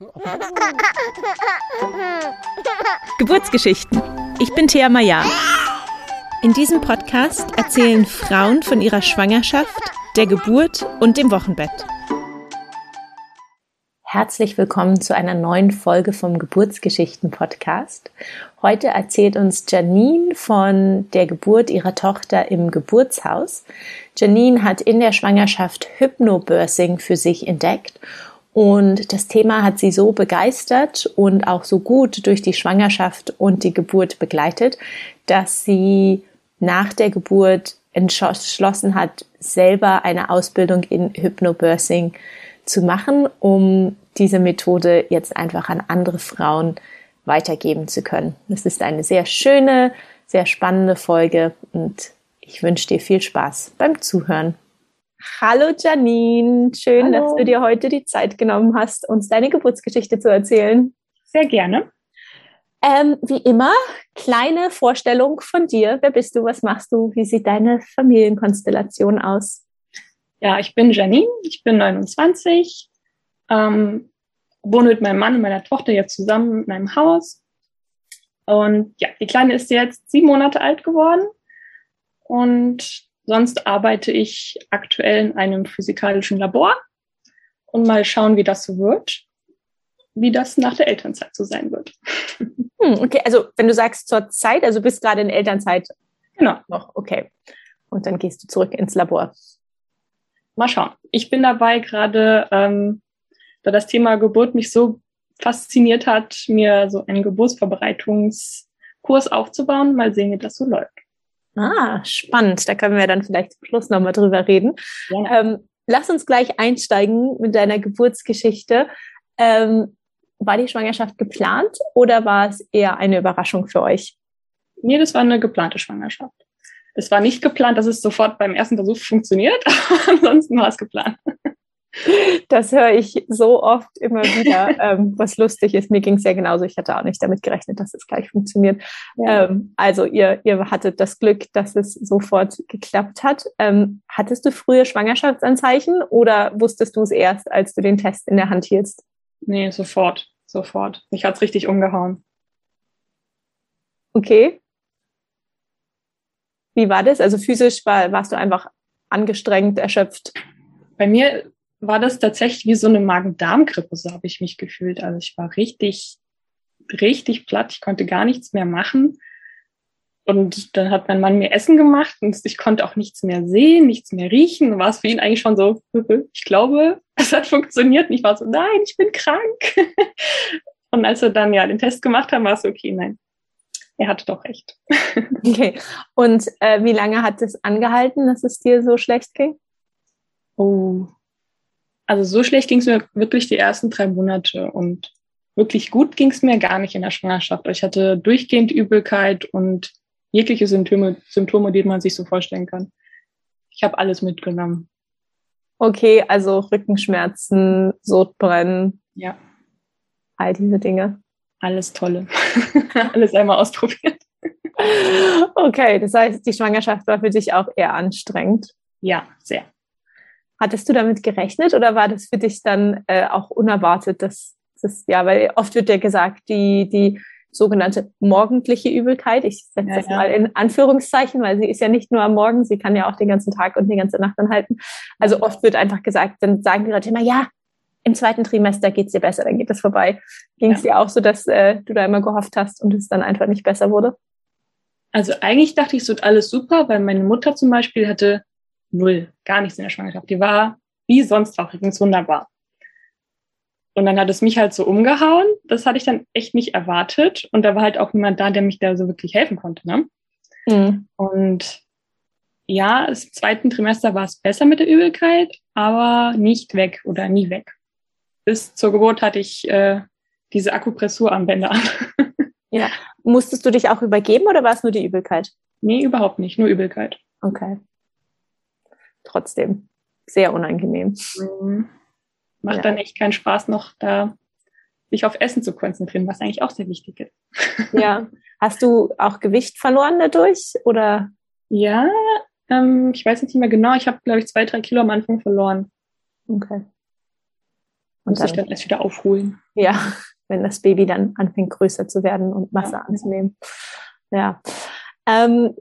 Geburtsgeschichten. Ich bin Thea Maya. In diesem Podcast erzählen Frauen von ihrer Schwangerschaft, der Geburt und dem Wochenbett. Herzlich willkommen zu einer neuen Folge vom Geburtsgeschichten-Podcast. Heute erzählt uns Janine von der Geburt ihrer Tochter im Geburtshaus. Janine hat in der Schwangerschaft Hypnobirthing für sich entdeckt und das Thema hat sie so begeistert und auch so gut durch die Schwangerschaft und die Geburt begleitet, dass sie nach der Geburt entschlossen hat, selber eine Ausbildung in Hypnobirthing zu machen, um diese Methode jetzt einfach an andere Frauen weitergeben zu können. Es ist eine sehr schöne, sehr spannende Folge und ich wünsche dir viel Spaß beim Zuhören. Hallo Janine, schön, Hallo. dass du dir heute die Zeit genommen hast, uns deine Geburtsgeschichte zu erzählen. Sehr gerne. Ähm, wie immer, kleine Vorstellung von dir. Wer bist du? Was machst du? Wie sieht deine Familienkonstellation aus? Ja, ich bin Janine, ich bin 29, ähm, wohne mit meinem Mann und meiner Tochter jetzt zusammen in einem Haus. Und ja, die Kleine ist jetzt sieben Monate alt geworden. Und sonst arbeite ich aktuell in einem physikalischen Labor und mal schauen, wie das so wird, wie das nach der Elternzeit so sein wird. Hm, okay, also wenn du sagst zur Zeit, also bist gerade in Elternzeit. Genau. Noch, okay. Und dann gehst du zurück ins Labor. Mal schauen. Ich bin dabei gerade ähm, da das Thema Geburt mich so fasziniert hat, mir so einen Geburtsvorbereitungskurs aufzubauen. Mal sehen, wie das so läuft. Ah, spannend. Da können wir dann vielleicht zum Schluss nochmal drüber reden. Ja. Ähm, lass uns gleich einsteigen mit deiner Geburtsgeschichte. Ähm, war die Schwangerschaft geplant oder war es eher eine Überraschung für euch? Nee, das war eine geplante Schwangerschaft. Es war nicht geplant, dass es sofort beim ersten Versuch funktioniert, aber ansonsten war es geplant. Das höre ich so oft immer wieder, ähm, was lustig ist. Mir ging es ja genauso. Ich hatte auch nicht damit gerechnet, dass es gleich funktioniert. Ja. Ähm, also ihr, ihr hattet das Glück, dass es sofort geklappt hat. Ähm, hattest du frühe Schwangerschaftsanzeichen oder wusstest du es erst, als du den Test in der Hand hieltst? Nee, sofort, sofort. Mich hat's richtig umgehauen. Okay. Wie war das? Also physisch war, warst du einfach angestrengt, erschöpft? Bei mir war das tatsächlich wie so eine Magen-Darm-Grippe, so habe ich mich gefühlt. Also ich war richtig, richtig platt. Ich konnte gar nichts mehr machen. Und dann hat mein Mann mir Essen gemacht und ich konnte auch nichts mehr sehen, nichts mehr riechen. War es für ihn eigentlich schon so, ich glaube, es hat funktioniert. Und ich war so, nein, ich bin krank. Und als wir dann ja den Test gemacht haben, war es okay, nein, er hatte doch recht. Okay. Und äh, wie lange hat es angehalten, dass es dir so schlecht ging? Oh, also so schlecht ging es mir wirklich die ersten drei Monate und wirklich gut ging es mir gar nicht in der Schwangerschaft. Ich hatte durchgehend Übelkeit und jegliche Symptome, Symptome, die man sich so vorstellen kann. Ich habe alles mitgenommen. Okay, also Rückenschmerzen, Sodbrennen. Ja. All diese Dinge. Alles tolle. alles einmal ausprobiert. Okay, das heißt, die Schwangerschaft war für dich auch eher anstrengend. Ja, sehr. Hattest du damit gerechnet oder war das für dich dann äh, auch unerwartet, dass das, ja, weil oft wird ja gesagt, die, die sogenannte morgendliche Übelkeit, ich setze ja, das ja. mal in Anführungszeichen, weil sie ist ja nicht nur am Morgen, sie kann ja auch den ganzen Tag und die ganze Nacht anhalten. Also oft wird einfach gesagt, dann sagen die Leute immer, ja, im zweiten Trimester geht's dir besser, dann geht das vorbei. Ging es ja. dir auch so, dass äh, du da immer gehofft hast und es dann einfach nicht besser wurde? Also eigentlich dachte ich, es wird alles super, weil meine Mutter zum Beispiel hatte null, gar nichts in der Schwangerschaft. Die war wie sonst auch übrigens wunderbar. Und dann hat es mich halt so umgehauen. Das hatte ich dann echt nicht erwartet. Und da war halt auch niemand da, der mich da so wirklich helfen konnte. Ne? Mhm. Und ja, im zweiten Trimester war es besser mit der Übelkeit, aber nicht weg oder nie weg. Bis zur Geburt hatte ich äh, diese Akupressurarmbänder an. ja. Musstest du dich auch übergeben oder war es nur die Übelkeit? Nee, überhaupt nicht, nur Übelkeit. Okay trotzdem sehr unangenehm. Mhm. Macht ja. dann echt keinen Spaß noch da sich auf Essen zu konzentrieren, was eigentlich auch sehr wichtig ist. Ja. Hast du auch Gewicht verloren dadurch oder? Ja, ähm, ich weiß nicht mehr genau. Ich habe, glaube ich, zwei, drei Kilo am Anfang verloren. Okay. Und dann, sich dann erst wieder aufholen. Ja, wenn das Baby dann anfängt größer zu werden und Masse ja. anzunehmen. Ja. Ähm,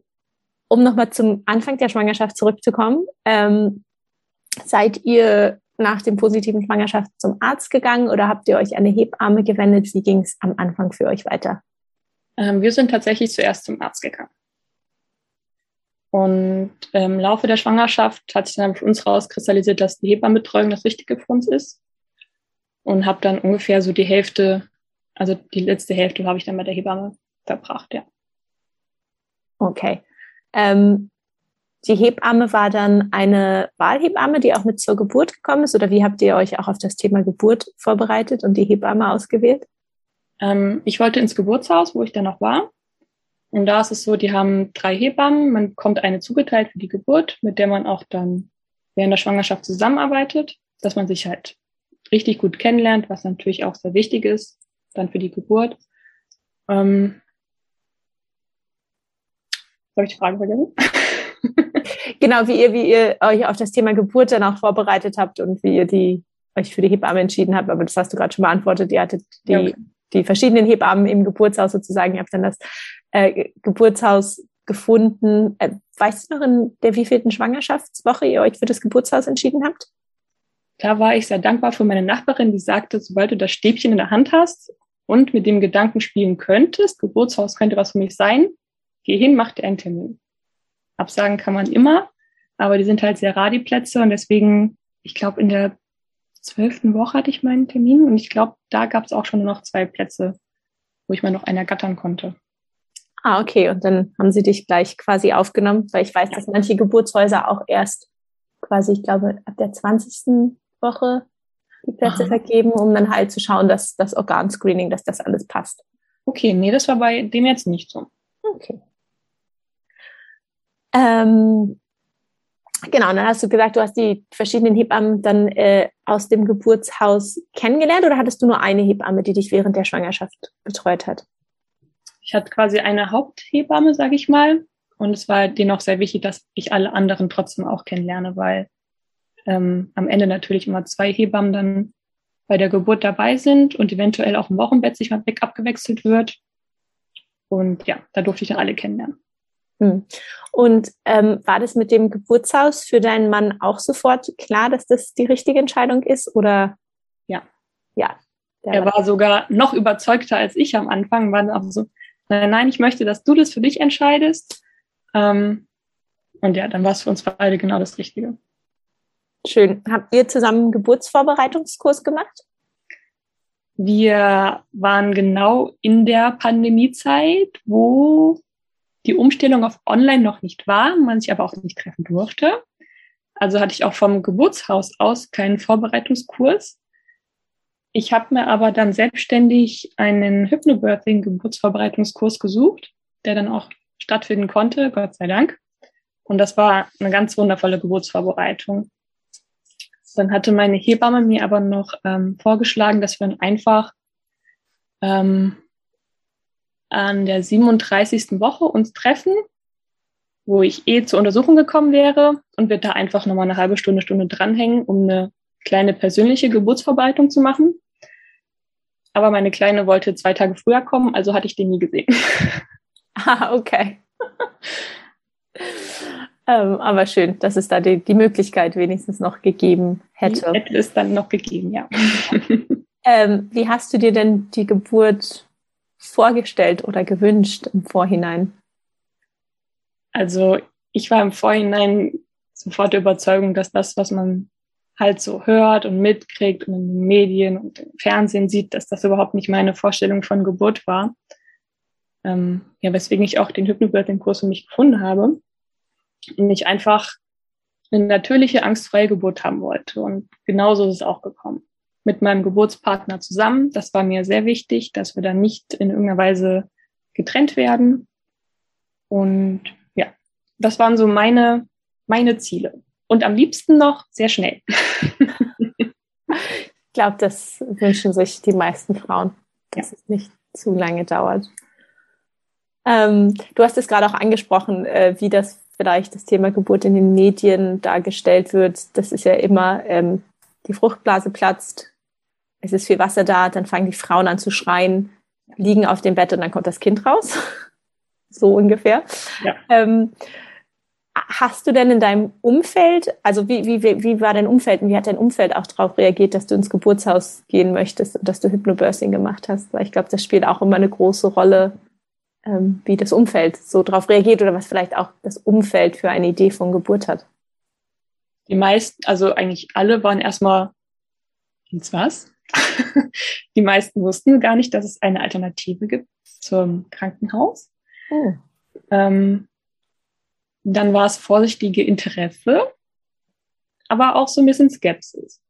um nochmal zum Anfang der Schwangerschaft zurückzukommen, ähm, seid ihr nach dem positiven Schwangerschaft zum Arzt gegangen oder habt ihr euch eine Hebamme gewendet? Wie ging es am Anfang für euch weiter? Ähm, wir sind tatsächlich zuerst zum Arzt gegangen. Und im Laufe der Schwangerschaft hat sich dann für uns rauskristallisiert, dass die Hebammenbetreuung das Richtige für uns ist. Und habe dann ungefähr so die Hälfte, also die letzte Hälfte habe ich dann bei der Hebamme verbracht, ja. Okay. Ähm, die Hebamme war dann eine Wahlhebamme, die auch mit zur Geburt gekommen ist? Oder wie habt ihr euch auch auf das Thema Geburt vorbereitet und die Hebamme ausgewählt? Ähm, ich wollte ins Geburtshaus, wo ich dann noch war. Und da ist es so, die haben drei Hebammen. Man bekommt eine zugeteilt für die Geburt, mit der man auch dann während der Schwangerschaft zusammenarbeitet, dass man sich halt richtig gut kennenlernt, was natürlich auch sehr wichtig ist, dann für die Geburt. Ähm, soll ich die Frage vergessen? genau, wie ihr, wie ihr euch auf das Thema Geburt dann auch vorbereitet habt und wie ihr die euch für die Hebamme entschieden habt. Aber das hast du gerade schon beantwortet. Ihr hattet die, ja. die verschiedenen Hebammen im Geburtshaus sozusagen. Ihr habt dann das äh, Geburtshaus gefunden. Äh, weißt du noch, in der wievielten Schwangerschaftswoche ihr euch für das Geburtshaus entschieden habt? Da war ich sehr dankbar für meine Nachbarin, die sagte, sobald du das Stäbchen in der Hand hast und mit dem Gedanken spielen könntest, Geburtshaus könnte was für mich sein, geh hin, mach dir einen Termin. Absagen kann man immer, aber die sind halt sehr rar, die Plätze. Und deswegen, ich glaube, in der zwölften Woche hatte ich meinen Termin und ich glaube, da gab es auch schon noch zwei Plätze, wo ich mal noch einer gattern konnte. Ah, okay. Und dann haben sie dich gleich quasi aufgenommen, weil ich weiß, dass manche Geburtshäuser auch erst quasi, ich glaube, ab der 20. Woche die Plätze Aha. vergeben, um dann halt zu schauen, dass das Organscreening, dass das alles passt. Okay, nee, das war bei dem jetzt nicht so. Okay. Ähm, genau, dann hast du gesagt, du hast die verschiedenen Hebammen dann äh, aus dem Geburtshaus kennengelernt oder hattest du nur eine Hebamme, die dich während der Schwangerschaft betreut hat? Ich hatte quasi eine Haupthebamme, sage ich mal. Und es war denen auch sehr wichtig, dass ich alle anderen trotzdem auch kennenlerne, weil ähm, am Ende natürlich immer zwei Hebammen dann bei der Geburt dabei sind und eventuell auch im Wochenbett sich mal weg abgewechselt wird. Und ja, da durfte ich dann alle kennenlernen. Hm. Und ähm, war das mit dem Geburtshaus für deinen Mann auch sofort klar, dass das die richtige Entscheidung ist? Oder ja, ja. Er war sogar noch überzeugter als ich am Anfang, war auch so, nein, nein, ich möchte, dass du das für dich entscheidest. Ähm, und ja, dann war es für uns beide genau das Richtige. Schön. Habt ihr zusammen einen Geburtsvorbereitungskurs gemacht? Wir waren genau in der Pandemiezeit, wo die Umstellung auf Online noch nicht war, man sich aber auch nicht treffen durfte. Also hatte ich auch vom Geburtshaus aus keinen Vorbereitungskurs. Ich habe mir aber dann selbstständig einen Hypnobirthing-Geburtsvorbereitungskurs gesucht, der dann auch stattfinden konnte, Gott sei Dank. Und das war eine ganz wundervolle Geburtsvorbereitung. Dann hatte meine Hebamme mir aber noch ähm, vorgeschlagen, dass wir dann einfach ähm, an der 37. Woche uns treffen, wo ich eh zur Untersuchung gekommen wäre und wir da einfach nochmal eine halbe Stunde, Stunde dranhängen, um eine kleine persönliche Geburtsvorbereitung zu machen. Aber meine Kleine wollte zwei Tage früher kommen, also hatte ich den nie gesehen. Ah, okay. ähm, aber schön, dass es da die, die Möglichkeit wenigstens noch gegeben hätte. Die hätte es dann noch gegeben, ja. ähm, wie hast du dir denn die Geburt vorgestellt oder gewünscht im Vorhinein? Also ich war im Vorhinein sofort der Überzeugung, dass das, was man halt so hört und mitkriegt und in den Medien und im Fernsehen sieht, dass das überhaupt nicht meine Vorstellung von Geburt war. Ähm, ja, weswegen ich auch den Hypnobirthing-Kurs für mich gefunden habe und ich einfach eine natürliche, angstfreie Geburt haben wollte. Und genauso ist es auch gekommen mit meinem Geburtspartner zusammen. Das war mir sehr wichtig, dass wir dann nicht in irgendeiner Weise getrennt werden. Und ja, das waren so meine, meine Ziele. Und am liebsten noch sehr schnell. ich glaube, das wünschen sich die meisten Frauen, dass ja. es nicht zu lange dauert. Ähm, du hast es gerade auch angesprochen, äh, wie das vielleicht das Thema Geburt in den Medien dargestellt wird. Das ist ja immer ähm, die Fruchtblase platzt, es ist viel Wasser da, dann fangen die Frauen an zu schreien, liegen auf dem Bett und dann kommt das Kind raus. so ungefähr. Ja. Ähm, hast du denn in deinem Umfeld, also wie, wie, wie war dein Umfeld und wie hat dein Umfeld auch darauf reagiert, dass du ins Geburtshaus gehen möchtest und dass du Hypnobirthing gemacht hast? Weil ich glaube, das spielt auch immer eine große Rolle, ähm, wie das Umfeld so darauf reagiert oder was vielleicht auch das Umfeld für eine Idee von Geburt hat. Die meisten, also eigentlich alle waren erstmal, ins was? Die meisten wussten gar nicht, dass es eine Alternative gibt zum Krankenhaus. Oh. Ähm, dann war es vorsichtige Interesse, aber auch so ein bisschen Skepsis.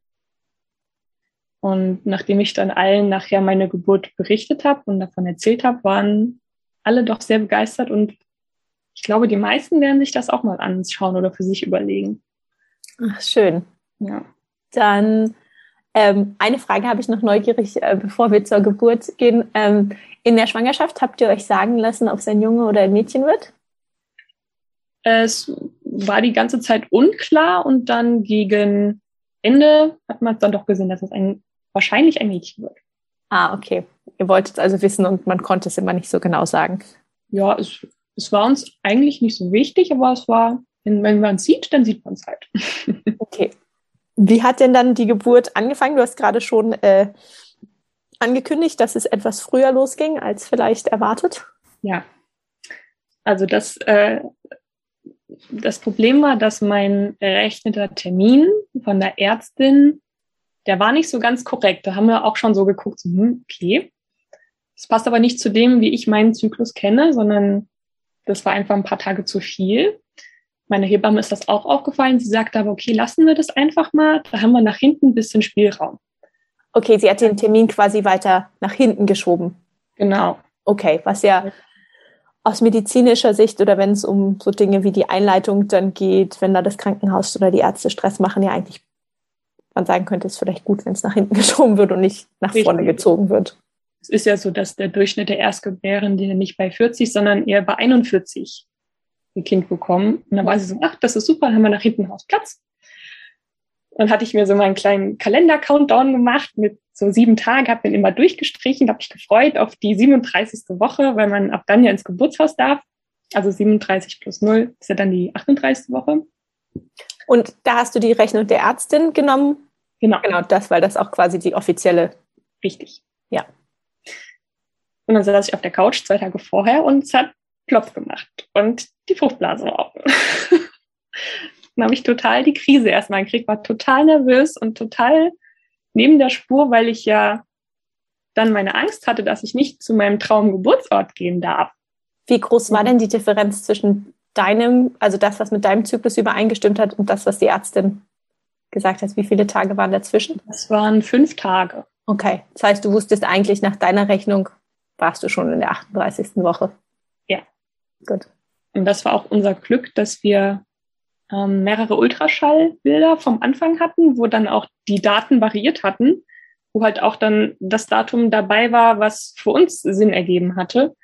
Und nachdem ich dann allen nachher meine Geburt berichtet habe und davon erzählt habe, waren alle doch sehr begeistert und ich glaube, die meisten werden sich das auch mal anschauen oder für sich überlegen. Ach, schön. Ja. Dann ähm, eine Frage habe ich noch neugierig, äh, bevor wir zur Geburt gehen. Ähm, in der Schwangerschaft habt ihr euch sagen lassen, ob es ein Junge oder ein Mädchen wird? Es war die ganze Zeit unklar und dann gegen Ende hat man dann doch gesehen, dass es ein, wahrscheinlich ein Mädchen wird. Ah, okay. Ihr wolltet also wissen und man konnte es immer nicht so genau sagen. Ja, es, es war uns eigentlich nicht so wichtig, aber es war, wenn, wenn man es sieht, dann sieht man es halt. okay. Wie hat denn dann die Geburt angefangen? Du hast gerade schon äh, angekündigt, dass es etwas früher losging als vielleicht erwartet. Ja. Also das äh, das Problem war, dass mein errechneter Termin von der Ärztin, der war nicht so ganz korrekt. Da haben wir auch schon so geguckt, so, hm, okay. Das passt aber nicht zu dem, wie ich meinen Zyklus kenne, sondern das war einfach ein paar Tage zu viel. Meine Hebamme ist das auch aufgefallen. Sie sagte aber, okay, lassen wir das einfach mal. Da haben wir nach hinten ein bisschen Spielraum. Okay, sie hat den Termin quasi weiter nach hinten geschoben. Genau. Okay, was ja aus medizinischer Sicht oder wenn es um so Dinge wie die Einleitung dann geht, wenn da das Krankenhaus oder die Ärzte Stress machen, ja eigentlich man sagen könnte, es ist vielleicht gut, wenn es nach hinten geschoben wird und nicht nach Richtig. vorne gezogen wird. Es ist ja so, dass der Durchschnitt der Erstgebärenden nicht bei 40, sondern eher bei 41 ein Kind bekommen. Und dann war sie so, ach, das ist super, dann haben wir nach hinten raus Platz. Dann hatte ich mir so meinen kleinen Kalender-Countdown gemacht mit so sieben Tagen, habe mir immer durchgestrichen, habe mich gefreut auf die 37. Woche, weil man ab dann ja ins Geburtshaus darf. Also 37 plus 0 ist ja dann die 38. Woche. Und da hast du die Rechnung der Ärztin genommen? Genau. Genau, das, weil das auch quasi die offizielle. Richtig. Ja. Und dann saß ich auf der Couch zwei Tage vorher und es hat Plopf gemacht und die Fruchtblase war offen. dann habe ich total die Krise erstmal gekriegt, war total nervös und total neben der Spur, weil ich ja dann meine Angst hatte, dass ich nicht zu meinem Traumgeburtsort gehen darf. Wie groß war denn die Differenz zwischen deinem, also das, was mit deinem Zyklus übereingestimmt hat und das, was die Ärztin gesagt hat? Wie viele Tage waren dazwischen? Das waren fünf Tage. Okay. Das heißt, du wusstest eigentlich nach deiner Rechnung, warst du schon in der 38. Woche. Gut. Und das war auch unser Glück, dass wir ähm, mehrere Ultraschallbilder vom Anfang hatten, wo dann auch die Daten variiert hatten, wo halt auch dann das Datum dabei war, was für uns Sinn ergeben hatte.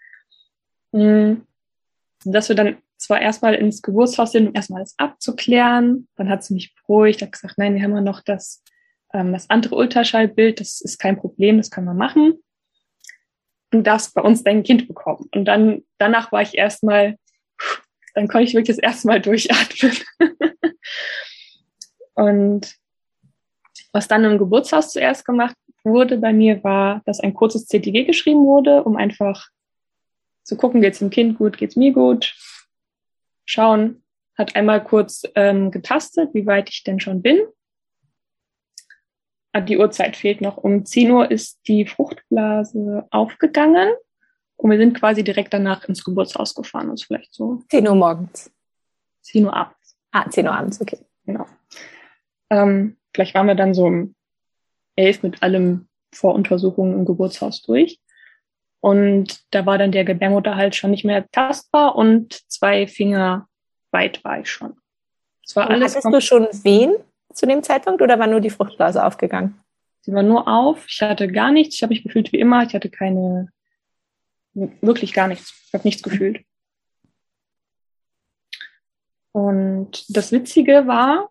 Mhm. Dass wir dann zwar erstmal ins Geburtshaus sind, um erstmal alles abzuklären. Dann hat sie mich beruhigt, hat gesagt, nein, wir haben ja noch das, ähm, das andere Ultraschallbild, das ist kein Problem, das können wir machen. Und darfst bei uns dein Kind bekommen. Und dann, danach war ich erstmal, dann konnte ich wirklich das erste Mal durchatmen. und was dann im Geburtshaus zuerst gemacht wurde bei mir, war, dass ein kurzes CTG geschrieben wurde, um einfach zu gucken, geht's dem Kind gut, geht's mir gut. Schauen, hat einmal kurz ähm, getastet, wie weit ich denn schon bin. Ah, die Uhrzeit fehlt noch. Um 10 Uhr ist die Fruchtblase aufgegangen. Und wir sind quasi direkt danach ins Geburtshaus gefahren. Das ist vielleicht so. 10 Uhr morgens. 10 Uhr abends. Ah, 10 Uhr abends, okay. Genau. Ähm, vielleicht waren wir dann so um 11 mit allem Voruntersuchungen im Geburtshaus durch. Und da war dann der Gebärmutter halt schon nicht mehr tastbar und zwei Finger weit war ich schon. Das war alles hattest du schon Wehen zu dem Zeitpunkt oder war nur die Fruchtblase aufgegangen? Sie war nur auf. Ich hatte gar nichts. Ich habe mich gefühlt wie immer. Ich hatte keine Wirklich gar nichts. Ich habe nichts gefühlt. Und das Witzige war,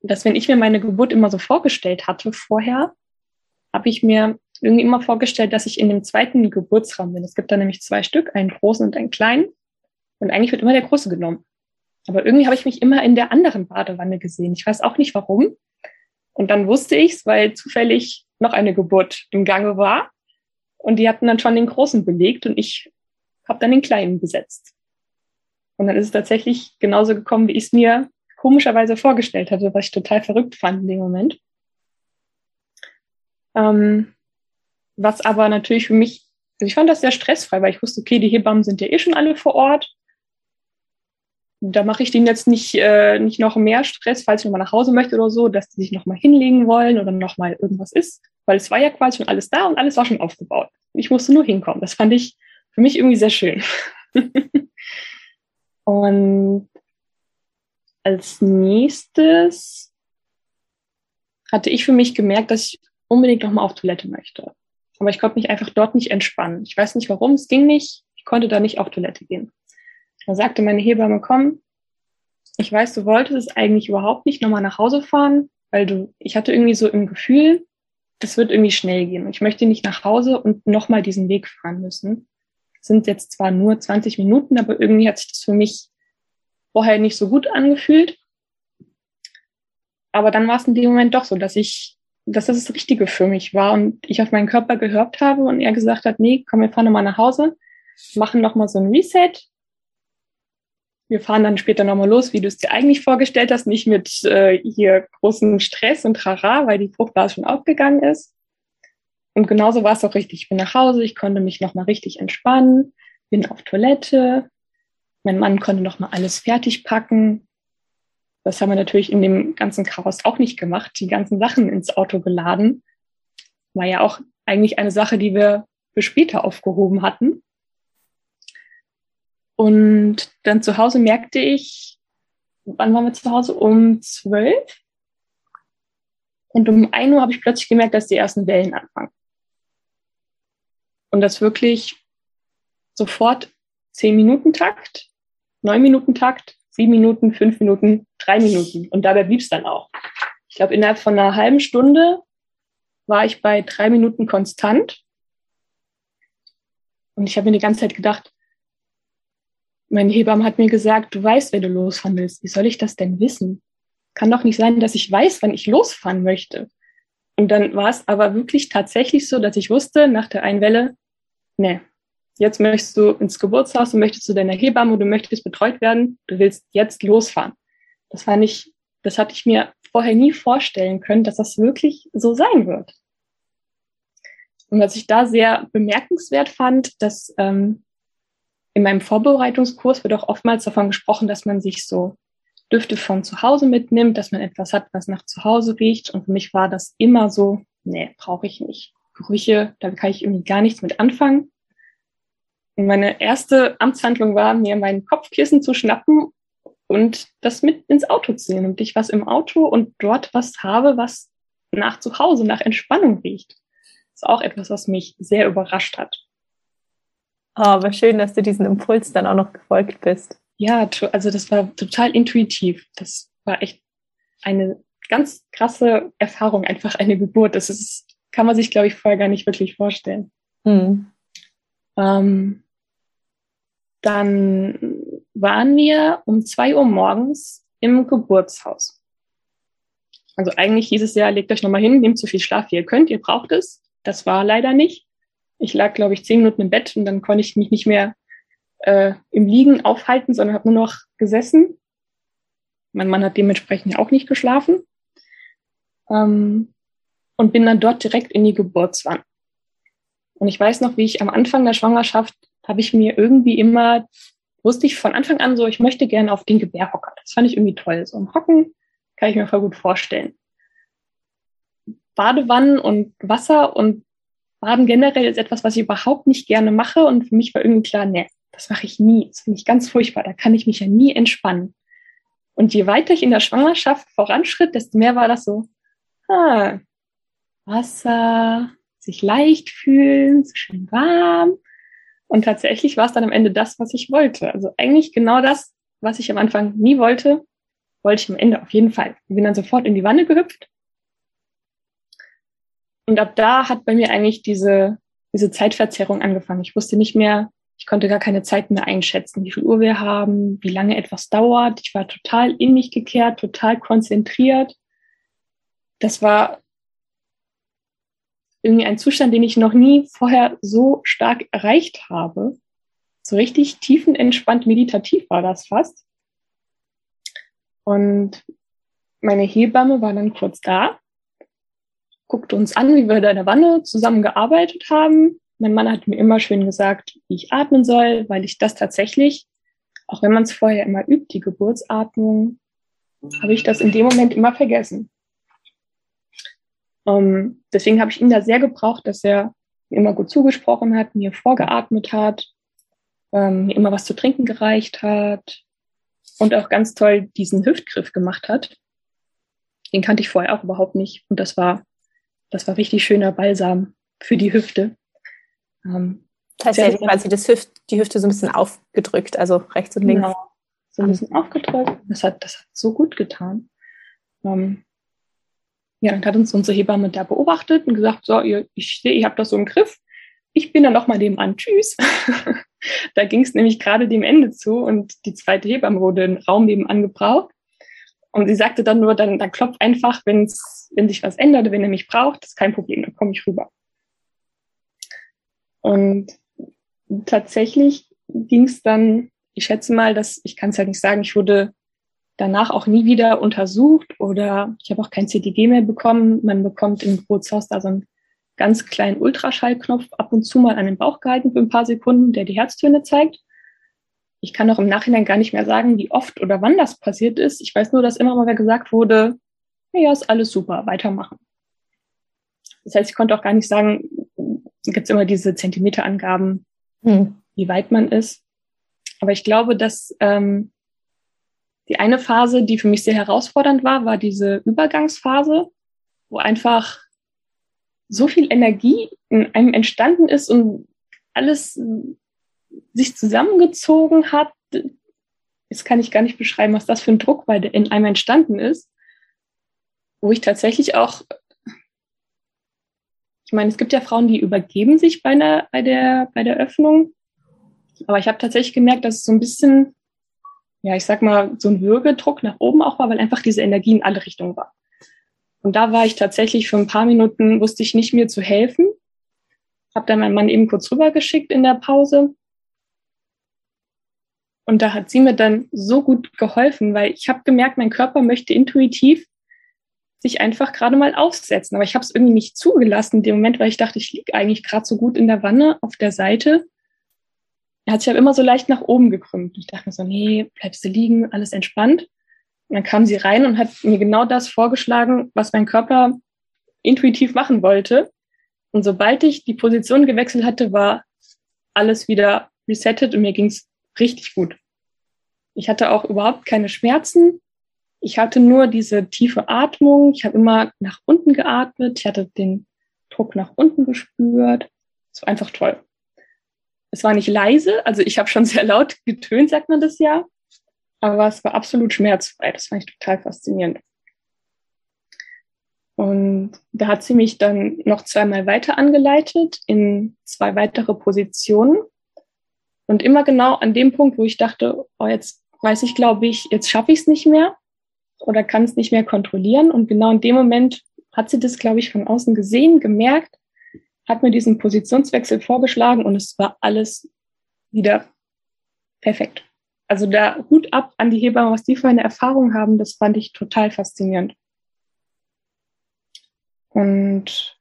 dass wenn ich mir meine Geburt immer so vorgestellt hatte vorher, habe ich mir irgendwie immer vorgestellt, dass ich in dem zweiten Geburtsraum bin. Es gibt da nämlich zwei Stück, einen großen und einen kleinen. Und eigentlich wird immer der große genommen. Aber irgendwie habe ich mich immer in der anderen Badewanne gesehen. Ich weiß auch nicht warum. Und dann wusste ich's, weil zufällig noch eine Geburt im Gange war. Und die hatten dann schon den großen belegt und ich habe dann den kleinen besetzt. Und dann ist es tatsächlich genauso gekommen, wie ich es mir komischerweise vorgestellt hatte, was ich total verrückt fand in dem Moment. Ähm, was aber natürlich für mich, also ich fand das sehr stressfrei, weil ich wusste, okay, die Hebammen sind ja eh schon alle vor Ort. Da mache ich denen jetzt nicht, äh, nicht noch mehr Stress, falls ich nochmal nach Hause möchte oder so, dass die sich nochmal hinlegen wollen oder nochmal irgendwas ist. Weil es war ja quasi schon alles da und alles war schon aufgebaut. Ich musste nur hinkommen. Das fand ich für mich irgendwie sehr schön. und als nächstes hatte ich für mich gemerkt, dass ich unbedingt nochmal auf Toilette möchte. Aber ich konnte mich einfach dort nicht entspannen. Ich weiß nicht warum, es ging nicht. Ich konnte da nicht auf Toilette gehen. Da sagte meine Hebamme, komm, ich weiß, du wolltest es eigentlich überhaupt nicht nochmal nach Hause fahren, weil du, ich hatte irgendwie so im Gefühl, das wird irgendwie schnell gehen. Und ich möchte nicht nach Hause und nochmal diesen Weg fahren müssen. Das sind jetzt zwar nur 20 Minuten, aber irgendwie hat sich das für mich vorher nicht so gut angefühlt. Aber dann war es in dem Moment doch so, dass ich, dass das das Richtige für mich war und ich auf meinen Körper gehört habe und er gesagt hat, nee, komm, wir fahren nochmal nach Hause, machen nochmal so ein Reset. Wir fahren dann später nochmal los, wie du es dir eigentlich vorgestellt hast, nicht mit äh, hier großen Stress und Trara, weil die Fruchtblase schon aufgegangen ist. Und genauso war es auch richtig. Ich bin nach Hause, ich konnte mich nochmal richtig entspannen, bin auf Toilette, mein Mann konnte noch mal alles fertig packen. Das haben wir natürlich in dem ganzen Chaos auch nicht gemacht, die ganzen Sachen ins Auto geladen. War ja auch eigentlich eine Sache, die wir für später aufgehoben hatten. Und dann zu Hause merkte ich, wann waren wir zu Hause? Um zwölf. Und um ein Uhr habe ich plötzlich gemerkt, dass die ersten Wellen anfangen. Und das wirklich sofort zehn Minuten Takt neun Minuten Takt, sieben Minuten, fünf Minuten, drei Minuten. Und dabei blieb es dann auch. Ich glaube, innerhalb von einer halben Stunde war ich bei drei Minuten konstant. Und ich habe mir die ganze Zeit gedacht, mein Hebamme hat mir gesagt, du weißt, wenn du losfahren willst. Wie soll ich das denn wissen? Kann doch nicht sein, dass ich weiß, wann ich losfahren möchte. Und dann war es aber wirklich tatsächlich so, dass ich wusste, nach der Einwelle, nee, Jetzt möchtest du ins Geburtshaus, du möchtest zu deiner Hebamme, du möchtest betreut werden, du willst jetzt losfahren. Das war nicht, das hatte ich mir vorher nie vorstellen können, dass das wirklich so sein wird. Und was ich da sehr bemerkenswert fand, dass ähm, in meinem Vorbereitungskurs wird auch oftmals davon gesprochen, dass man sich so Düfte von zu Hause mitnimmt, dass man etwas hat, was nach zu Hause riecht. Und für mich war das immer so, nee, brauche ich nicht. Gerüche, da kann ich irgendwie gar nichts mit anfangen. Und meine erste Amtshandlung war, mir mein Kopfkissen zu schnappen und das mit ins Auto zu nehmen und ich was im Auto und dort was habe, was nach zu Hause, nach Entspannung riecht. Das ist auch etwas, was mich sehr überrascht hat. Aber schön, dass du diesen Impuls dann auch noch gefolgt bist. Ja, also das war total intuitiv. Das war echt eine ganz krasse Erfahrung, einfach eine Geburt. Das ist, kann man sich, glaube ich, vorher gar nicht wirklich vorstellen. Hm. Ähm, dann waren wir um zwei Uhr morgens im Geburtshaus. Also eigentlich hieß es ja, legt euch nochmal hin, nehmt so viel Schlaf, wie ihr könnt, ihr braucht es. Das war leider nicht. Ich lag, glaube ich, zehn Minuten im Bett und dann konnte ich mich nicht mehr äh, im Liegen aufhalten, sondern habe nur noch gesessen. Mein Mann hat dementsprechend auch nicht geschlafen. Ähm, und bin dann dort direkt in die Geburtswanne. Und ich weiß noch, wie ich am Anfang der Schwangerschaft habe ich mir irgendwie immer, wusste ich von Anfang an so, ich möchte gerne auf den Gebärhocker. Das fand ich irgendwie toll. So im Hocken kann ich mir voll gut vorstellen. Badewannen und Wasser und Baden generell ist etwas, was ich überhaupt nicht gerne mache. Und für mich war irgendwie klar, nee, das mache ich nie. Das finde ich ganz furchtbar. Da kann ich mich ja nie entspannen. Und je weiter ich in der Schwangerschaft voranschritt, desto mehr war das so, ah, Wasser, sich leicht fühlen, so schön warm. Und tatsächlich war es dann am Ende das, was ich wollte. Also eigentlich genau das, was ich am Anfang nie wollte, wollte ich am Ende auf jeden Fall. Ich bin dann sofort in die Wanne gehüpft. Und ab da hat bei mir eigentlich diese, diese Zeitverzerrung angefangen. Ich wusste nicht mehr, ich konnte gar keine Zeit mehr einschätzen, wie viel Uhr wir haben, wie lange etwas dauert. Ich war total in mich gekehrt, total konzentriert. Das war irgendwie ein Zustand, den ich noch nie vorher so stark erreicht habe. So richtig tiefenentspannt meditativ war das fast. Und meine Hebamme war dann kurz da, guckte uns an, wie wir da in der Wanne zusammen gearbeitet haben. Mein Mann hat mir immer schön gesagt, wie ich atmen soll, weil ich das tatsächlich, auch wenn man es vorher immer übt, die Geburtsatmung, habe ich das in dem Moment immer vergessen. Um, ähm, deswegen habe ich ihn da sehr gebraucht, dass er mir immer gut zugesprochen hat, mir vorgeatmet hat, ähm, mir immer was zu trinken gereicht hat und auch ganz toll diesen Hüftgriff gemacht hat. Den kannte ich vorher auch überhaupt nicht. Und das war, das war richtig schöner Balsam für die Hüfte. Ähm, das heißt, quasi das Hüft, die Hüfte so ein bisschen aufgedrückt, also rechts und links. Genau, so ein bisschen aufgedrückt. Das hat, das hat so gut getan. Ähm, ja, dann hat uns unsere Hebamme da beobachtet und gesagt, so, ihr, ich sehe, ihr habt das so im Griff. Ich bin dann noch mal nebenan. Tschüss. da ging es nämlich gerade dem Ende zu und die zweite Hebamme wurde im Raum nebenan gebraucht. Und sie sagte dann nur, dann, dann klopft einfach, wenn's, wenn sich was ändert, wenn er mich braucht, ist kein Problem, dann komme ich rüber. Und tatsächlich ging es dann, ich schätze mal, dass, ich kann es halt nicht sagen, ich wurde danach auch nie wieder untersucht oder ich habe auch kein CTG mehr bekommen. Man bekommt im Geburtshaus da so einen ganz kleinen Ultraschallknopf ab und zu mal an den Bauch gehalten für ein paar Sekunden, der die Herztöne zeigt. Ich kann auch im Nachhinein gar nicht mehr sagen, wie oft oder wann das passiert ist. Ich weiß nur, dass immer mal gesagt wurde, ja, ist alles super, weitermachen. Das heißt, ich konnte auch gar nicht sagen, gibt es immer diese Zentimeterangaben, hm. wie weit man ist. Aber ich glaube, dass ähm, die eine Phase, die für mich sehr herausfordernd war, war diese Übergangsphase, wo einfach so viel Energie in einem entstanden ist und alles sich zusammengezogen hat. Jetzt kann ich gar nicht beschreiben, was das für ein Druck bei in einem entstanden ist, wo ich tatsächlich auch, ich meine, es gibt ja Frauen, die übergeben sich bei, einer, bei, der, bei der Öffnung, aber ich habe tatsächlich gemerkt, dass es so ein bisschen ja, ich sag mal, so ein Würgedruck nach oben auch war, weil einfach diese Energie in alle Richtungen war. Und da war ich tatsächlich für ein paar Minuten, wusste ich nicht mir zu helfen. Hab dann meinen Mann eben kurz rübergeschickt in der Pause. Und da hat sie mir dann so gut geholfen, weil ich habe gemerkt, mein Körper möchte intuitiv sich einfach gerade mal aufsetzen. Aber ich habe es irgendwie nicht zugelassen in dem Moment, weil ich dachte, ich liege eigentlich gerade so gut in der Wanne auf der Seite er hat sich aber immer so leicht nach oben gekrümmt. Ich dachte mir so, nee, bleibst du liegen, alles entspannt. Und dann kam sie rein und hat mir genau das vorgeschlagen, was mein Körper intuitiv machen wollte. Und sobald ich die Position gewechselt hatte, war alles wieder resettet und mir ging es richtig gut. Ich hatte auch überhaupt keine Schmerzen. Ich hatte nur diese tiefe Atmung. Ich habe immer nach unten geatmet. Ich hatte den Druck nach unten gespürt. Es war einfach toll. Es war nicht leise, also ich habe schon sehr laut getönt, sagt man das ja, aber es war absolut schmerzfrei. Das fand ich total faszinierend. Und da hat sie mich dann noch zweimal weiter angeleitet in zwei weitere Positionen. Und immer genau an dem Punkt, wo ich dachte, oh, jetzt weiß ich, glaube ich, jetzt schaffe ich es nicht mehr oder kann es nicht mehr kontrollieren. Und genau in dem Moment hat sie das, glaube ich, von außen gesehen, gemerkt hat mir diesen Positionswechsel vorgeschlagen und es war alles wieder perfekt. Also da Hut ab an die Hebamme, was die für eine Erfahrung haben, das fand ich total faszinierend. Und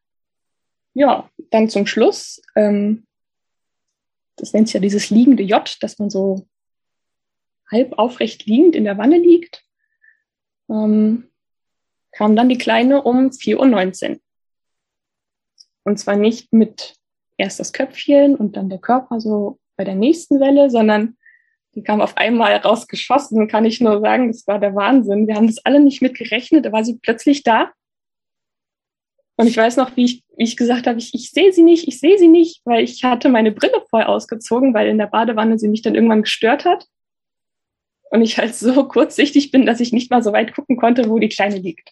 ja, dann zum Schluss, ähm, das nennt sich ja dieses liegende J, dass man so halb aufrecht liegend in der Wanne liegt, ähm, kam dann die Kleine um 4.19 Uhr. Und zwar nicht mit erst das Köpfchen und dann der Körper so bei der nächsten Welle, sondern die kam auf einmal rausgeschossen, kann ich nur sagen, das war der Wahnsinn. Wir haben das alle nicht mitgerechnet, da war sie plötzlich da. Und ich weiß noch, wie ich, wie ich gesagt habe, ich, ich sehe sie nicht, ich sehe sie nicht, weil ich hatte meine Brille voll ausgezogen, weil in der Badewanne sie mich dann irgendwann gestört hat. Und ich halt so kurzsichtig bin, dass ich nicht mal so weit gucken konnte, wo die Kleine liegt.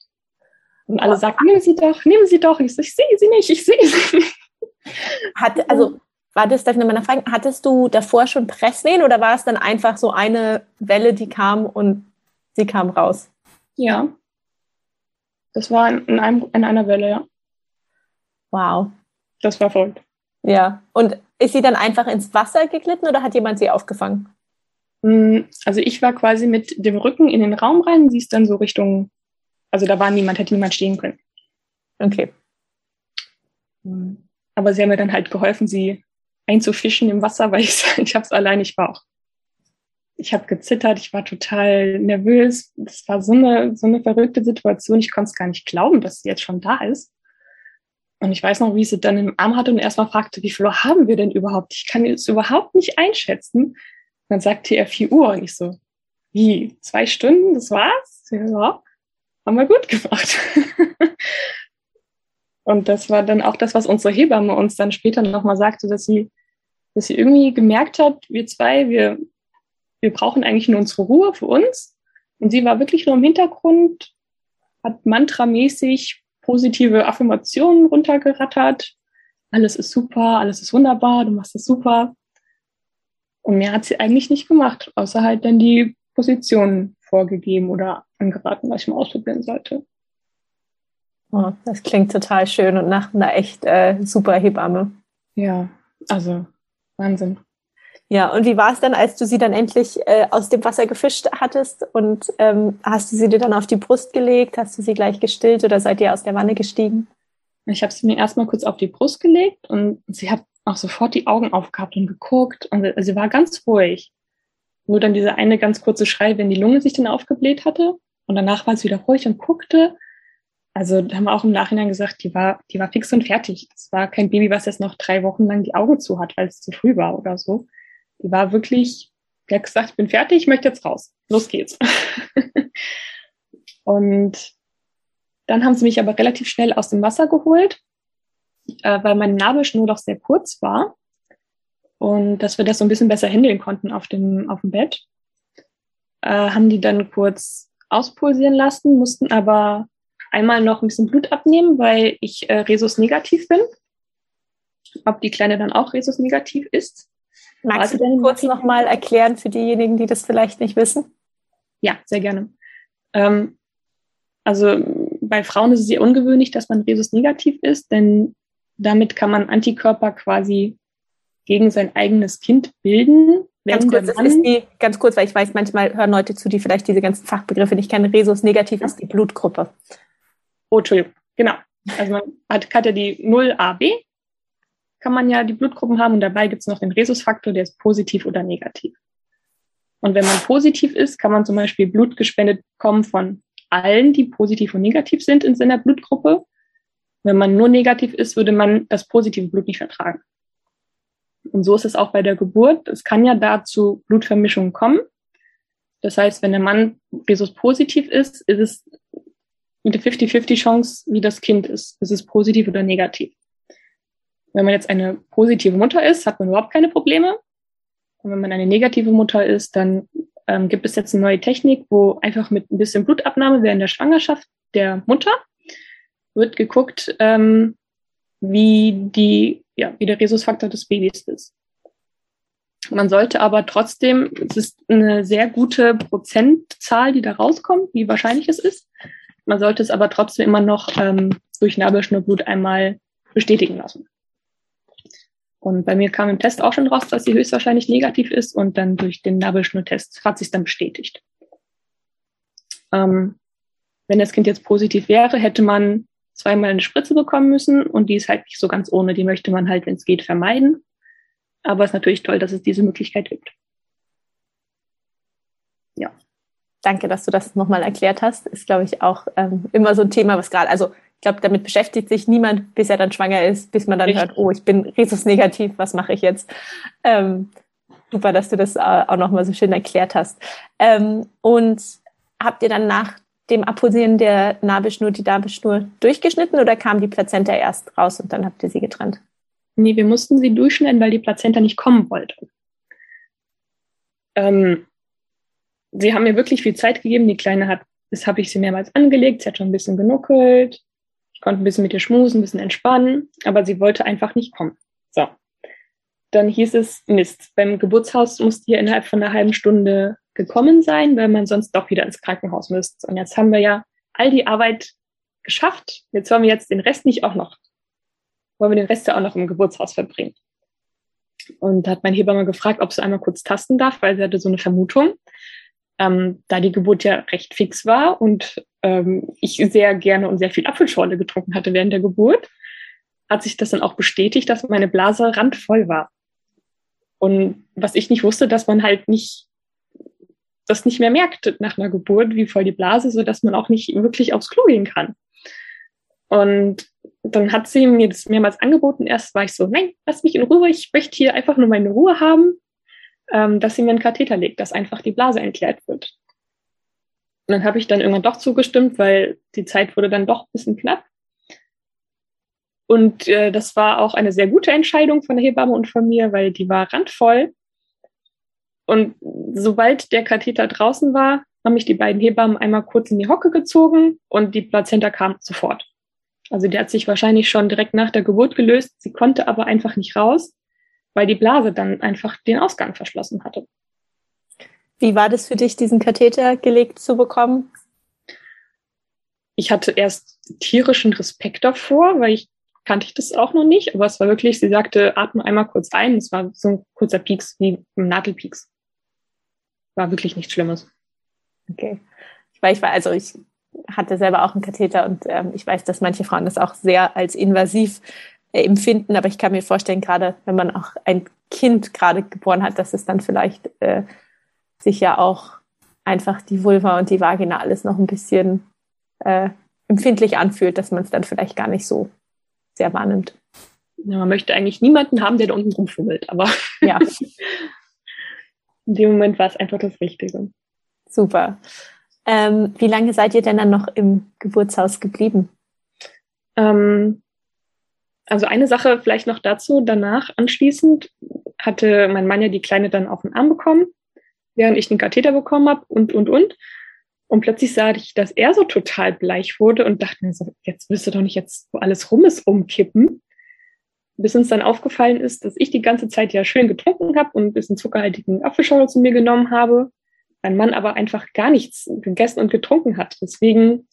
Und alle sagten, nehmen Sie doch, nehmen Sie doch. Ich so, ich sehe sie nicht, ich sehe sie nicht. Hat, also, war das, darf ich nochmal nachfragen, hattest du davor schon Presswehen oder war es dann einfach so eine Welle, die kam und sie kam raus? Ja. Das war in, einem, in einer Welle, ja. Wow. Das war verrückt. Ja. Und ist sie dann einfach ins Wasser geglitten oder hat jemand sie aufgefangen? Mm, also ich war quasi mit dem Rücken in den Raum rein, sie ist dann so Richtung, also da war niemand, hätte niemand stehen können. Okay. Mm. Aber sie haben mir dann halt geholfen, sie einzufischen im Wasser, weil ich, ich habe es allein, ich war auch. Ich habe gezittert, ich war total nervös. Das war so eine, so eine verrückte Situation. Ich konnte es gar nicht glauben, dass sie jetzt schon da ist. Und ich weiß noch, wie sie dann im Arm hatte und erstmal fragte, wie viel Uhr haben wir denn überhaupt? Ich kann es überhaupt nicht einschätzen. Dann sagte er vier Uhr und ich so, wie, zwei Stunden, das war's? Ja, haben wir gut gemacht. und das war dann auch das, was unsere Hebamme uns dann später nochmal sagte, dass sie, dass sie irgendwie gemerkt hat, wir zwei, wir, wir brauchen eigentlich nur unsere Ruhe für uns. Und sie war wirklich nur im Hintergrund, hat mantramäßig positive Affirmationen runtergerattert. Alles ist super, alles ist wunderbar, du machst es super. Und mehr hat sie eigentlich nicht gemacht, außer halt dann die Positionen vorgegeben oder angeraten, was ich mal ausprobieren sollte. Oh, das klingt total schön und nach einer echt äh, super Hebamme. Ja, also Wahnsinn. Ja, und wie war es dann, als du sie dann endlich äh, aus dem Wasser gefischt hattest und ähm, hast du sie dir dann auf die Brust gelegt? Hast du sie gleich gestillt oder seid ihr aus der Wanne gestiegen? Ich habe sie mir erstmal kurz auf die Brust gelegt und sie hat auch sofort die Augen aufgehabt und geguckt und sie war ganz ruhig. Nur dann dieser eine ganz kurze Schrei, wenn die Lunge sich dann aufgebläht hatte und danach war sie wieder ruhig und guckte. Also da haben wir auch im Nachhinein gesagt, die war, die war fix und fertig. Das war kein Baby, was jetzt noch drei Wochen lang die Augen zu hat, weil es zu früh war oder so. Die war wirklich, die hat gesagt, ich bin fertig, ich möchte jetzt raus. Los geht's. und dann haben sie mich aber relativ schnell aus dem Wasser geholt, äh, weil meine Nabelschnur doch sehr kurz war und dass wir das so ein bisschen besser handeln konnten auf dem, auf dem Bett. Äh, haben die dann kurz auspulsieren lassen, mussten aber einmal noch ein bisschen Blut abnehmen, weil ich äh, Resus negativ bin. Ob die Kleine dann auch Resus negativ ist. Magst du denn kurz nochmal erklären für diejenigen, die das vielleicht nicht wissen? Ja, sehr gerne. Ähm, also bei Frauen ist es sehr ungewöhnlich, dass man Rhesus negativ ist, denn damit kann man Antikörper quasi gegen sein eigenes Kind bilden. Ganz kurz, das ist die, ganz kurz, weil ich weiß, manchmal hören Leute zu, die vielleicht diese ganzen Fachbegriffe nicht kennen. Rhesus negativ ja. ist die Blutgruppe. Oh, Entschuldigung, genau. Also man hat, hat ja die 0AB kann man ja die Blutgruppen haben und dabei gibt es noch den Rhesusfaktor, der ist positiv oder negativ. Und wenn man positiv ist, kann man zum Beispiel Blut gespendet bekommen von allen, die positiv und negativ sind in seiner Blutgruppe. Wenn man nur negativ ist, würde man das positive Blut nicht vertragen. Und so ist es auch bei der Geburt. Es kann ja da zu Blutvermischungen kommen. Das heißt, wenn der Mann Rhesus positiv ist, ist es mit der 50-50 Chance, wie das Kind ist. Ist es positiv oder negativ. Wenn man jetzt eine positive Mutter ist, hat man überhaupt keine Probleme. Und wenn man eine negative Mutter ist, dann ähm, gibt es jetzt eine neue Technik, wo einfach mit ein bisschen Blutabnahme während der Schwangerschaft der Mutter wird geguckt, ähm, wie die, ja, wie der Rhesusfaktor des Babys ist. Man sollte aber trotzdem, es ist eine sehr gute Prozentzahl, die da rauskommt, wie wahrscheinlich es ist. Man sollte es aber trotzdem immer noch ähm, durch Nabelschnurblut einmal bestätigen lassen. Und bei mir kam im Test auch schon raus, dass sie höchstwahrscheinlich negativ ist und dann durch den Nabelschnurtest hat es dann bestätigt. Ähm, wenn das Kind jetzt positiv wäre, hätte man zweimal eine Spritze bekommen müssen und die ist halt nicht so ganz ohne. Die möchte man halt, wenn es geht, vermeiden. Aber es ist natürlich toll, dass es diese Möglichkeit gibt. Ja. Danke, dass du das nochmal erklärt hast. Ist, glaube ich, auch ähm, immer so ein Thema, was gerade, also ich glaube, damit beschäftigt sich niemand, bis er dann schwanger ist, bis man dann Richtig. hört, oh, ich bin Rhesus-negativ, was mache ich jetzt? Ähm, super, dass du das äh, auch nochmal so schön erklärt hast. Ähm, und habt ihr dann nach dem Apposieren der Nabelschnur die Nabelschnur durchgeschnitten oder kam die Plazenta erst raus und dann habt ihr sie getrennt? Nee, wir mussten sie durchschneiden, weil die Plazenta nicht kommen wollte. Ähm, sie haben mir wirklich viel Zeit gegeben. Die Kleine hat Das habe ich sie mehrmals angelegt. Sie hat schon ein bisschen genuckelt. Ich konnte ein bisschen mit ihr schmusen, ein bisschen entspannen, aber sie wollte einfach nicht kommen. So. Dann hieß es, Mist, beim Geburtshaus musste ihr innerhalb von einer halben Stunde gekommen sein, weil man sonst doch wieder ins Krankenhaus müsste. Und jetzt haben wir ja all die Arbeit geschafft. Jetzt wollen wir jetzt den Rest nicht auch noch, wollen wir den Rest ja auch noch im Geburtshaus verbringen. Und da hat mein Hebamme gefragt, ob sie einmal kurz tasten darf, weil sie hatte so eine Vermutung. Ähm, da die Geburt ja recht fix war und ähm, ich sehr gerne und sehr viel Apfelschorle getrunken hatte während der Geburt, hat sich das dann auch bestätigt, dass meine Blase randvoll war. Und was ich nicht wusste, dass man halt nicht das nicht mehr merkt nach einer Geburt, wie voll die Blase, so dass man auch nicht wirklich aufs Klo gehen kann. Und dann hat sie mir das mehrmals angeboten. Erst war ich so, nein, lass mich in Ruhe, ich möchte hier einfach nur meine Ruhe haben, ähm, dass sie mir einen Katheter legt, dass einfach die Blase entleert wird. Und dann habe ich dann irgendwann doch zugestimmt, weil die Zeit wurde dann doch ein bisschen knapp. Und äh, das war auch eine sehr gute Entscheidung von der Hebamme und von mir, weil die war randvoll. Und sobald der Katheter draußen war, haben mich die beiden Hebammen einmal kurz in die Hocke gezogen und die Plazenta kam sofort. Also die hat sich wahrscheinlich schon direkt nach der Geburt gelöst. Sie konnte aber einfach nicht raus, weil die Blase dann einfach den Ausgang verschlossen hatte. Wie war das für dich, diesen Katheter gelegt zu bekommen? Ich hatte erst tierischen Respekt davor, weil ich kannte ich das auch noch nicht, aber es war wirklich, sie sagte, atme einmal kurz ein. Es war so ein kurzer Pieks, wie ein Nadelpieks. War wirklich nichts Schlimmes. Okay. Weil ich war, also ich hatte selber auch einen Katheter und ähm, ich weiß, dass manche Frauen das auch sehr als invasiv äh, empfinden, aber ich kann mir vorstellen, gerade wenn man auch ein Kind gerade geboren hat, dass es dann vielleicht äh, sich ja auch einfach die Vulva und die Vagina alles noch ein bisschen äh, empfindlich anfühlt, dass man es dann vielleicht gar nicht so sehr wahrnimmt. Ja, man möchte eigentlich niemanden haben, der da unten rumfummelt, aber ja. in dem Moment war es einfach das Richtige. Super. Ähm, wie lange seid ihr denn dann noch im Geburtshaus geblieben? Ähm, also eine Sache vielleicht noch dazu. Danach anschließend hatte mein Mann ja die Kleine dann auf den Arm bekommen, während ich den Katheter bekommen habe und, und, und. Und plötzlich sah ich, dass er so total bleich wurde und dachte mir so, jetzt willst du doch nicht jetzt, wo alles rum ist, umkippen. Bis uns dann aufgefallen ist, dass ich die ganze Zeit ja schön getrunken habe und ein bisschen zuckerhaltigen Apfelschorle zu mir genommen habe. Mein Mann aber einfach gar nichts gegessen und getrunken hat. Deswegen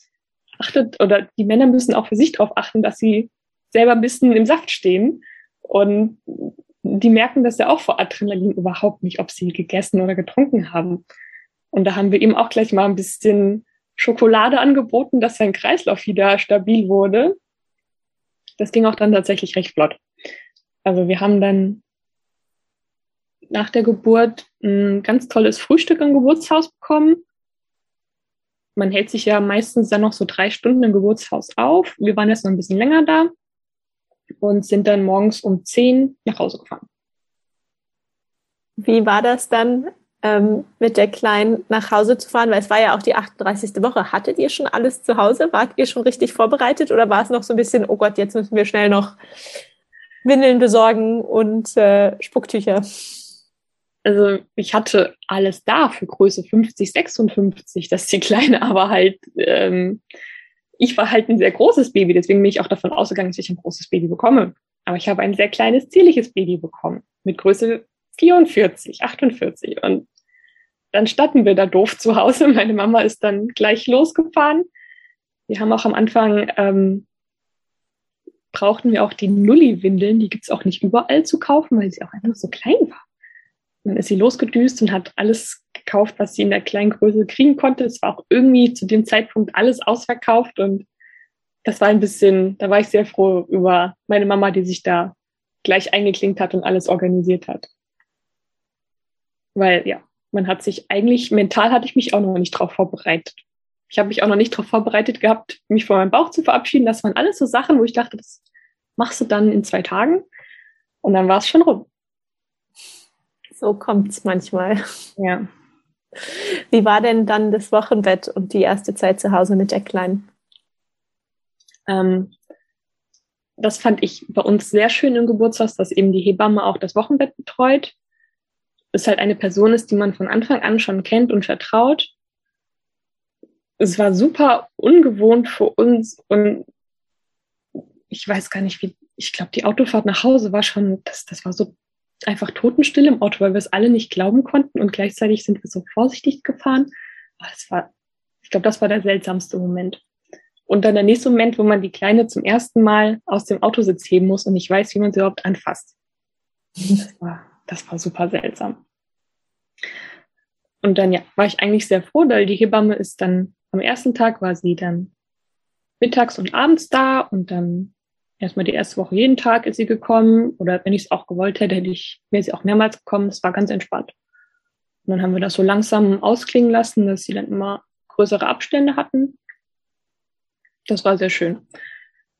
achtet, oder die Männer müssen auch für sich darauf achten, dass sie selber ein bisschen im Saft stehen. Und die merken das ja auch vor Adrenalin überhaupt nicht, ob sie gegessen oder getrunken haben. Und da haben wir ihm auch gleich mal ein bisschen Schokolade angeboten, dass sein Kreislauf wieder stabil wurde. Das ging auch dann tatsächlich recht flott. Also wir haben dann nach der Geburt ein ganz tolles Frühstück im Geburtshaus bekommen. Man hält sich ja meistens dann noch so drei Stunden im Geburtshaus auf. Wir waren jetzt noch ein bisschen länger da und sind dann morgens um zehn nach Hause gefahren. Wie war das dann ähm, mit der Kleinen nach Hause zu fahren, weil es war ja auch die 38. Woche. Hattet ihr schon alles zu Hause? Wart ihr schon richtig vorbereitet oder war es noch so ein bisschen, oh Gott, jetzt müssen wir schnell noch Windeln besorgen und äh, Spucktücher? Also ich hatte alles da für Größe 50, 56, dass die Kleine aber halt, ähm, ich war halt ein sehr großes Baby, deswegen bin ich auch davon ausgegangen, dass ich ein großes Baby bekomme. Aber ich habe ein sehr kleines, zierliches Baby bekommen mit Größe 44, 48. Und dann standen wir da doof zu Hause. Meine Mama ist dann gleich losgefahren. Wir haben auch am Anfang, ähm, brauchten wir auch die Nulli-Windeln. Die gibt's auch nicht überall zu kaufen, weil sie auch einfach so klein war. Dann ist sie losgedüst und hat alles gekauft, was sie in der kleinen Größe kriegen konnte. Es war auch irgendwie zu dem Zeitpunkt alles ausverkauft und das war ein bisschen, da war ich sehr froh über meine Mama, die sich da gleich eingeklinkt hat und alles organisiert hat. Weil ja, man hat sich eigentlich, mental hatte ich mich auch noch nicht darauf vorbereitet. Ich habe mich auch noch nicht darauf vorbereitet gehabt, mich von meinem Bauch zu verabschieden. Das waren alles so Sachen, wo ich dachte, das machst du dann in zwei Tagen. Und dann war es schon rum. So kommt's manchmal. Ja. Wie war denn dann das Wochenbett und die erste Zeit zu Hause mit der Kleinen? Ähm, das fand ich bei uns sehr schön im Geburtshaus, dass eben die Hebamme auch das Wochenbett betreut es halt eine Person ist, die man von Anfang an schon kennt und vertraut. es war super ungewohnt für uns und ich weiß gar nicht, wie, ich glaube, die Autofahrt nach Hause war schon, das, das war so einfach Totenstille im Auto, weil wir es alle nicht glauben konnten und gleichzeitig sind wir so vorsichtig gefahren. Aber das war, ich glaube, das war der seltsamste Moment. Und dann der nächste Moment, wo man die Kleine zum ersten Mal aus dem Autositz heben muss und nicht weiß, wie man sie überhaupt anfasst. Das war, das war super seltsam. Und dann ja, war ich eigentlich sehr froh, weil die Hebamme ist dann am ersten Tag war sie dann mittags und abends da und dann erstmal die erste Woche jeden Tag ist sie gekommen oder wenn ich es auch gewollt hätte, hätte ich, wäre sie auch mehrmals gekommen. Es war ganz entspannt. Und dann haben wir das so langsam ausklingen lassen, dass sie dann immer größere Abstände hatten. Das war sehr schön.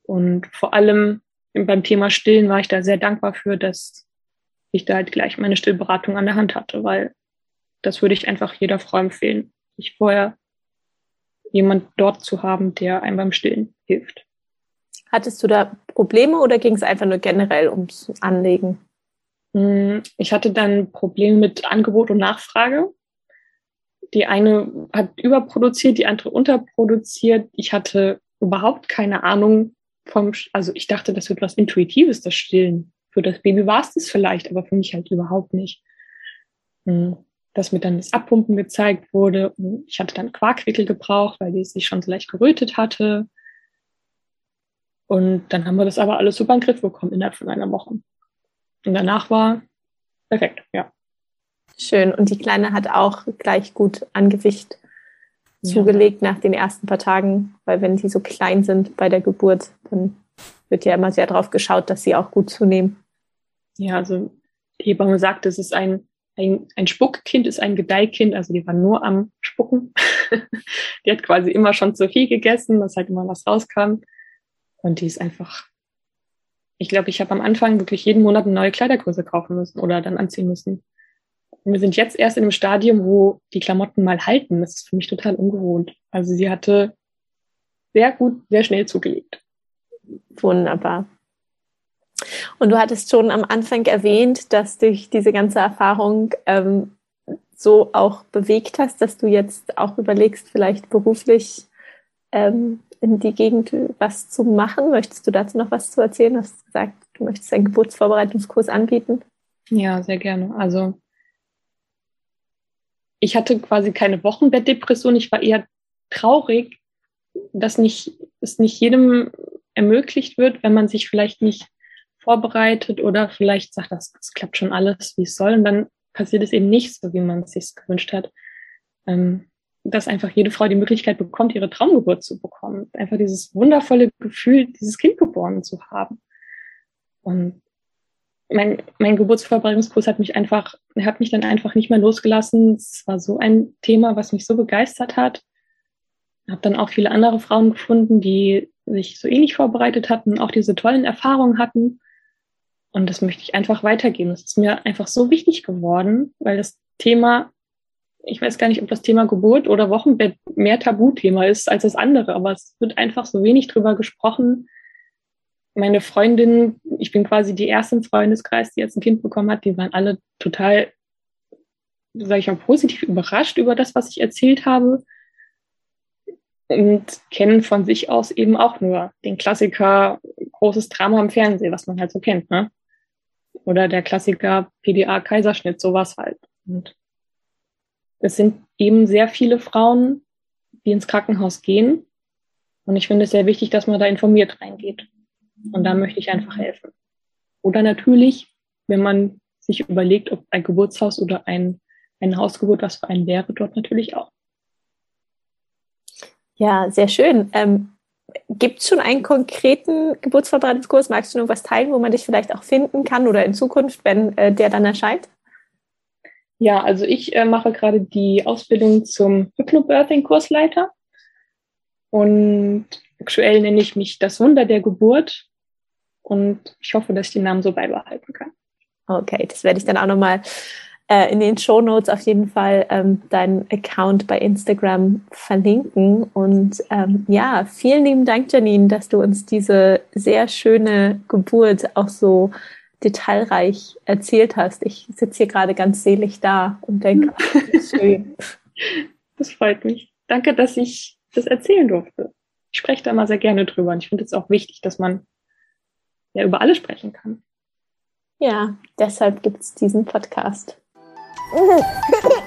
Und vor allem beim Thema Stillen war ich da sehr dankbar für, dass ich da halt gleich meine Stillberatung an der Hand hatte, weil das würde ich einfach jeder Frau empfehlen, sich vorher jemand dort zu haben, der einem beim Stillen hilft. Hattest du da Probleme oder ging es einfach nur generell ums Anlegen? Hm, ich hatte dann Probleme mit Angebot und Nachfrage. Die eine hat überproduziert, die andere unterproduziert. Ich hatte überhaupt keine Ahnung vom, also ich dachte, das wird was Intuitives, das Stillen. Für das Baby war es das vielleicht, aber für mich halt überhaupt nicht. Hm dass mir dann das Abpumpen gezeigt wurde. Ich hatte dann Quarkwickel gebraucht, weil die sich schon so leicht gerötet hatte. Und dann haben wir das aber alles super in den Griff bekommen innerhalb von einer Woche. Und danach war perfekt, ja. Schön. Und die Kleine hat auch gleich gut an Gewicht ja. zugelegt nach den ersten paar Tagen, weil wenn die so klein sind bei der Geburt, dann wird ja immer sehr darauf geschaut, dass sie auch gut zunehmen. Ja, also die Hebamme sagt, es ist ein ein, ein Spuckkind ist ein Gedeihkind, also die war nur am Spucken. die hat quasi immer schon zu viel gegessen, dass halt immer was rauskam. Und die ist einfach, ich glaube, ich habe am Anfang wirklich jeden Monat eine neue Kleidergröße kaufen müssen oder dann anziehen müssen. Und wir sind jetzt erst in einem Stadium, wo die Klamotten mal halten. Das ist für mich total ungewohnt. Also sie hatte sehr gut, sehr schnell zugelegt. Wunderbar. Und du hattest schon am Anfang erwähnt, dass dich diese ganze Erfahrung ähm, so auch bewegt hast, dass du jetzt auch überlegst, vielleicht beruflich ähm, in die Gegend was zu machen. Möchtest du dazu noch was zu erzählen? Du hast gesagt, du möchtest einen Geburtsvorbereitungskurs anbieten. Ja, sehr gerne. Also ich hatte quasi keine Wochenbettdepression. Ich war eher traurig, dass nicht, es nicht jedem ermöglicht wird, wenn man sich vielleicht nicht vorbereitet oder vielleicht sagt, das, das klappt schon alles, wie es soll. Und dann passiert es eben nicht so, wie man es sich gewünscht hat. Ähm, dass einfach jede Frau die Möglichkeit bekommt, ihre Traumgeburt zu bekommen. Einfach dieses wundervolle Gefühl, dieses Kind geboren zu haben. Und mein, mein Geburtsvorbereitungskurs hat mich einfach, hat mich dann einfach nicht mehr losgelassen. Es war so ein Thema, was mich so begeistert hat. Habe dann auch viele andere Frauen gefunden, die sich so ähnlich vorbereitet hatten, auch diese tollen Erfahrungen hatten. Und das möchte ich einfach weitergeben. Das ist mir einfach so wichtig geworden, weil das Thema, ich weiß gar nicht, ob das Thema Geburt oder Wochenbett mehr Tabuthema ist als das andere, aber es wird einfach so wenig drüber gesprochen. Meine Freundinnen, ich bin quasi die erste im Freundeskreis, die jetzt ein Kind bekommen hat, die waren alle total, sage ich mal, positiv überrascht über das, was ich erzählt habe und kennen von sich aus eben auch nur den Klassiker großes Drama im Fernsehen, was man halt so kennt, ne? Oder der Klassiker PDA-Kaiserschnitt, sowas halt. Und es sind eben sehr viele Frauen, die ins Krankenhaus gehen. Und ich finde es sehr wichtig, dass man da informiert reingeht. Und da möchte ich einfach helfen. Oder natürlich, wenn man sich überlegt, ob ein Geburtshaus oder ein, ein Hausgeburt was für einen wäre, dort natürlich auch. Ja, sehr schön. Ähm, Gibt es schon einen konkreten Geburtsvorbereitungskurs? Magst du noch was teilen, wo man dich vielleicht auch finden kann oder in Zukunft, wenn äh, der dann erscheint? Ja, also ich äh, mache gerade die Ausbildung zum Hypnobirthing-Kursleiter und aktuell nenne ich mich das Wunder der Geburt und ich hoffe, dass ich den Namen so beibehalten kann. Okay, das werde ich dann auch nochmal äh, in den Show Notes auf jeden Fall ähm, deinen Account bei Instagram verlinken. Und ähm, ja, vielen lieben Dank, Janine, dass du uns diese sehr schöne Geburt auch so detailreich erzählt hast. Ich sitze hier gerade ganz selig da und denke, schön. Das freut mich. Danke, dass ich das erzählen durfte. Ich spreche da immer sehr gerne drüber und ich finde es auch wichtig, dass man ja über alles sprechen kann. Ja, deshalb gibt es diesen Podcast.